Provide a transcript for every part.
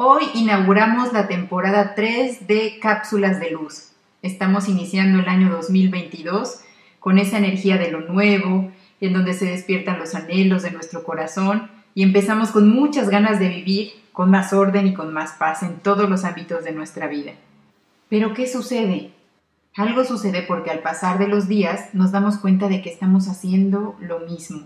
Hoy inauguramos la temporada 3 de Cápsulas de Luz. Estamos iniciando el año 2022 con esa energía de lo nuevo, en donde se despiertan los anhelos de nuestro corazón y empezamos con muchas ganas de vivir, con más orden y con más paz en todos los ámbitos de nuestra vida. Pero ¿qué sucede? Algo sucede porque al pasar de los días nos damos cuenta de que estamos haciendo lo mismo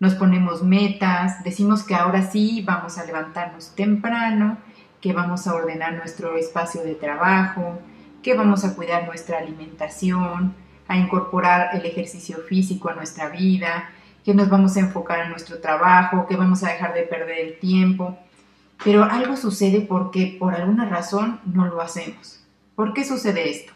nos ponemos metas, decimos que ahora sí vamos a levantarnos temprano, que vamos a ordenar nuestro espacio de trabajo, que vamos a cuidar nuestra alimentación, a incorporar el ejercicio físico a nuestra vida, que nos vamos a enfocar en nuestro trabajo, que vamos a dejar de perder el tiempo. Pero algo sucede porque por alguna razón no lo hacemos. ¿Por qué sucede esto?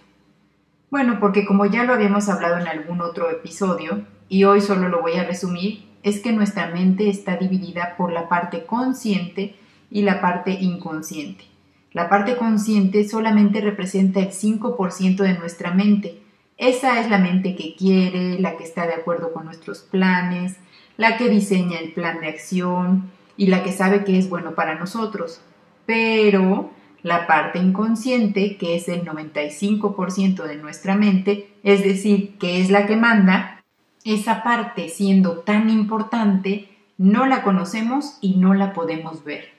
Bueno, porque como ya lo habíamos hablado en algún otro episodio, y hoy solo lo voy a resumir, es que nuestra mente está dividida por la parte consciente y la parte inconsciente. La parte consciente solamente representa el 5% de nuestra mente. Esa es la mente que quiere, la que está de acuerdo con nuestros planes, la que diseña el plan de acción y la que sabe que es bueno para nosotros. Pero la parte inconsciente, que es el 95% de nuestra mente, es decir, que es la que manda, esa parte siendo tan importante, no la conocemos y no la podemos ver.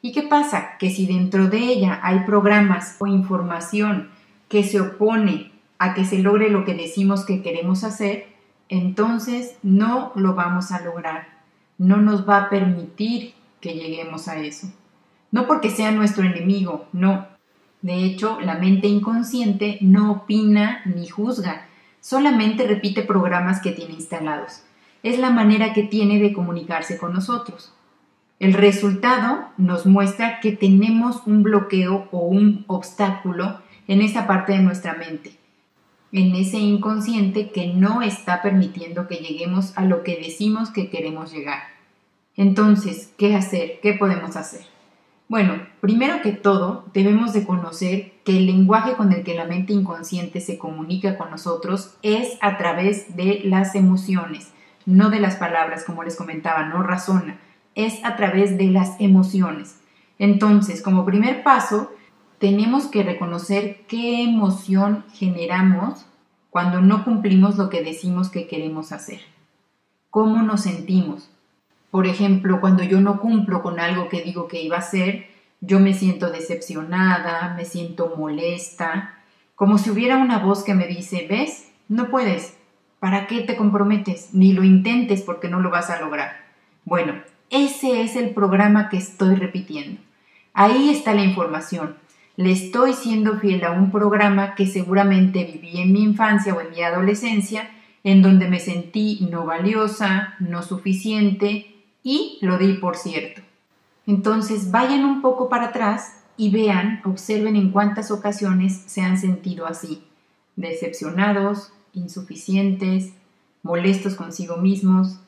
¿Y qué pasa? Que si dentro de ella hay programas o información que se opone a que se logre lo que decimos que queremos hacer, entonces no lo vamos a lograr. No nos va a permitir que lleguemos a eso. No porque sea nuestro enemigo, no. De hecho, la mente inconsciente no opina ni juzga, solamente repite programas que tiene instalados. Es la manera que tiene de comunicarse con nosotros. El resultado nos muestra que tenemos un bloqueo o un obstáculo en esa parte de nuestra mente, en ese inconsciente que no está permitiendo que lleguemos a lo que decimos que queremos llegar. Entonces, ¿qué hacer? ¿Qué podemos hacer? Bueno, primero que todo, debemos de conocer que el lenguaje con el que la mente inconsciente se comunica con nosotros es a través de las emociones, no de las palabras, como les comentaba, no razona, es a través de las emociones. Entonces, como primer paso, tenemos que reconocer qué emoción generamos cuando no cumplimos lo que decimos que queremos hacer. ¿Cómo nos sentimos? Por ejemplo, cuando yo no cumplo con algo que digo que iba a hacer, yo me siento decepcionada, me siento molesta, como si hubiera una voz que me dice, ¿ves? No puedes. ¿Para qué te comprometes? Ni lo intentes porque no lo vas a lograr. Bueno, ese es el programa que estoy repitiendo. Ahí está la información. Le estoy siendo fiel a un programa que seguramente viví en mi infancia o en mi adolescencia, en donde me sentí no valiosa, no suficiente, y lo di por cierto. Entonces vayan un poco para atrás y vean, observen en cuántas ocasiones se han sentido así, decepcionados, insuficientes, molestos consigo mismos,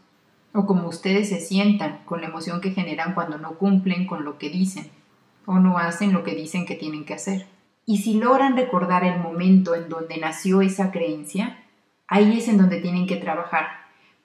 o como ustedes se sientan con la emoción que generan cuando no cumplen con lo que dicen, o no hacen lo que dicen que tienen que hacer. Y si logran recordar el momento en donde nació esa creencia, ahí es en donde tienen que trabajar,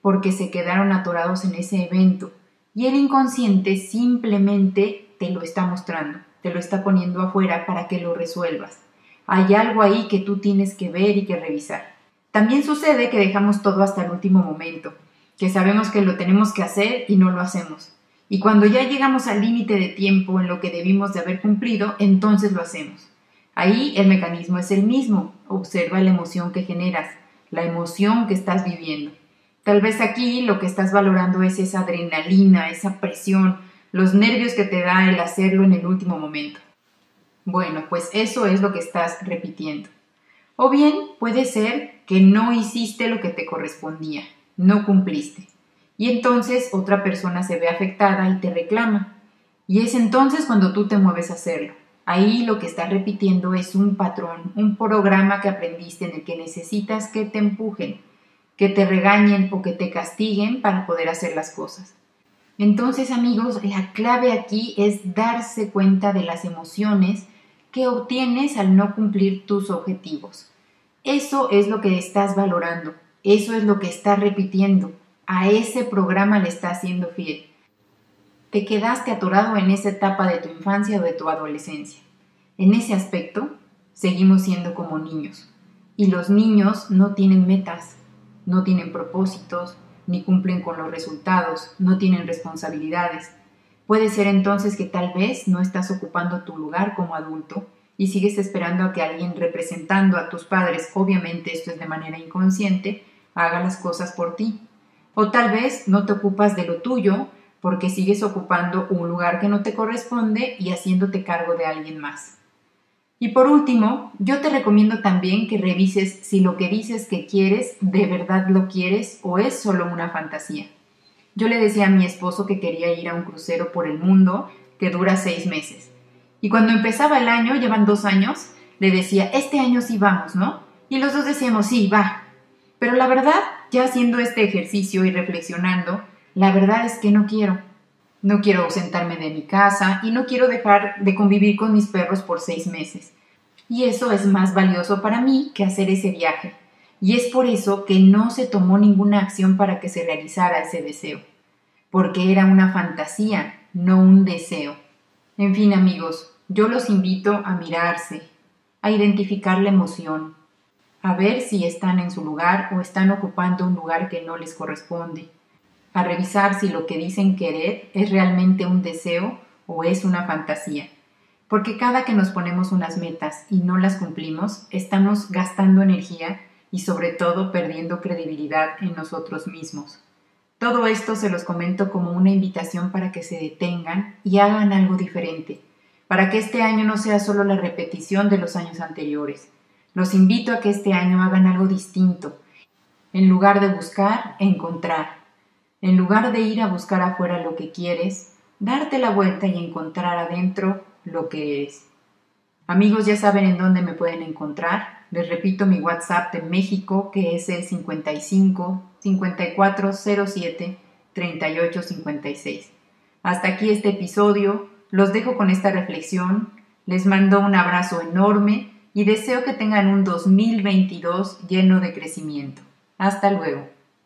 porque se quedaron atorados en ese evento y el inconsciente simplemente te lo está mostrando, te lo está poniendo afuera para que lo resuelvas. Hay algo ahí que tú tienes que ver y que revisar. También sucede que dejamos todo hasta el último momento, que sabemos que lo tenemos que hacer y no lo hacemos. Y cuando ya llegamos al límite de tiempo en lo que debimos de haber cumplido, entonces lo hacemos. Ahí el mecanismo es el mismo. Observa la emoción que generas, la emoción que estás viviendo. Tal vez aquí lo que estás valorando es esa adrenalina, esa presión, los nervios que te da el hacerlo en el último momento. Bueno, pues eso es lo que estás repitiendo. O bien puede ser que no hiciste lo que te correspondía, no cumpliste. Y entonces otra persona se ve afectada y te reclama. Y es entonces cuando tú te mueves a hacerlo. Ahí lo que estás repitiendo es un patrón, un programa que aprendiste en el que necesitas que te empujen, que te regañen o que te castiguen para poder hacer las cosas. Entonces, amigos, la clave aquí es darse cuenta de las emociones que obtienes al no cumplir tus objetivos. Eso es lo que estás valorando, eso es lo que estás repitiendo, a ese programa le estás siendo fiel. Te quedaste atorado en esa etapa de tu infancia o de tu adolescencia. En ese aspecto, seguimos siendo como niños. Y los niños no tienen metas, no tienen propósitos, ni cumplen con los resultados, no tienen responsabilidades. Puede ser entonces que tal vez no estás ocupando tu lugar como adulto y sigues esperando a que alguien representando a tus padres, obviamente esto es de manera inconsciente, haga las cosas por ti. O tal vez no te ocupas de lo tuyo porque sigues ocupando un lugar que no te corresponde y haciéndote cargo de alguien más. Y por último, yo te recomiendo también que revises si lo que dices que quieres de verdad lo quieres o es solo una fantasía. Yo le decía a mi esposo que quería ir a un crucero por el mundo que dura seis meses. Y cuando empezaba el año, llevan dos años, le decía, este año sí vamos, ¿no? Y los dos decíamos, sí, va. Pero la verdad, ya haciendo este ejercicio y reflexionando, la verdad es que no quiero. No quiero ausentarme de mi casa y no quiero dejar de convivir con mis perros por seis meses. Y eso es más valioso para mí que hacer ese viaje. Y es por eso que no se tomó ninguna acción para que se realizara ese deseo. Porque era una fantasía, no un deseo. En fin, amigos, yo los invito a mirarse, a identificar la emoción, a ver si están en su lugar o están ocupando un lugar que no les corresponde a revisar si lo que dicen querer es realmente un deseo o es una fantasía. Porque cada que nos ponemos unas metas y no las cumplimos, estamos gastando energía y sobre todo perdiendo credibilidad en nosotros mismos. Todo esto se los comento como una invitación para que se detengan y hagan algo diferente, para que este año no sea solo la repetición de los años anteriores. Los invito a que este año hagan algo distinto. En lugar de buscar, encontrar. En lugar de ir a buscar afuera lo que quieres, darte la vuelta y encontrar adentro lo que eres. Amigos, ya saben en dónde me pueden encontrar. Les repito mi WhatsApp de México, que es el 55 5407 3856. Hasta aquí este episodio. Los dejo con esta reflexión. Les mando un abrazo enorme y deseo que tengan un 2022 lleno de crecimiento. Hasta luego.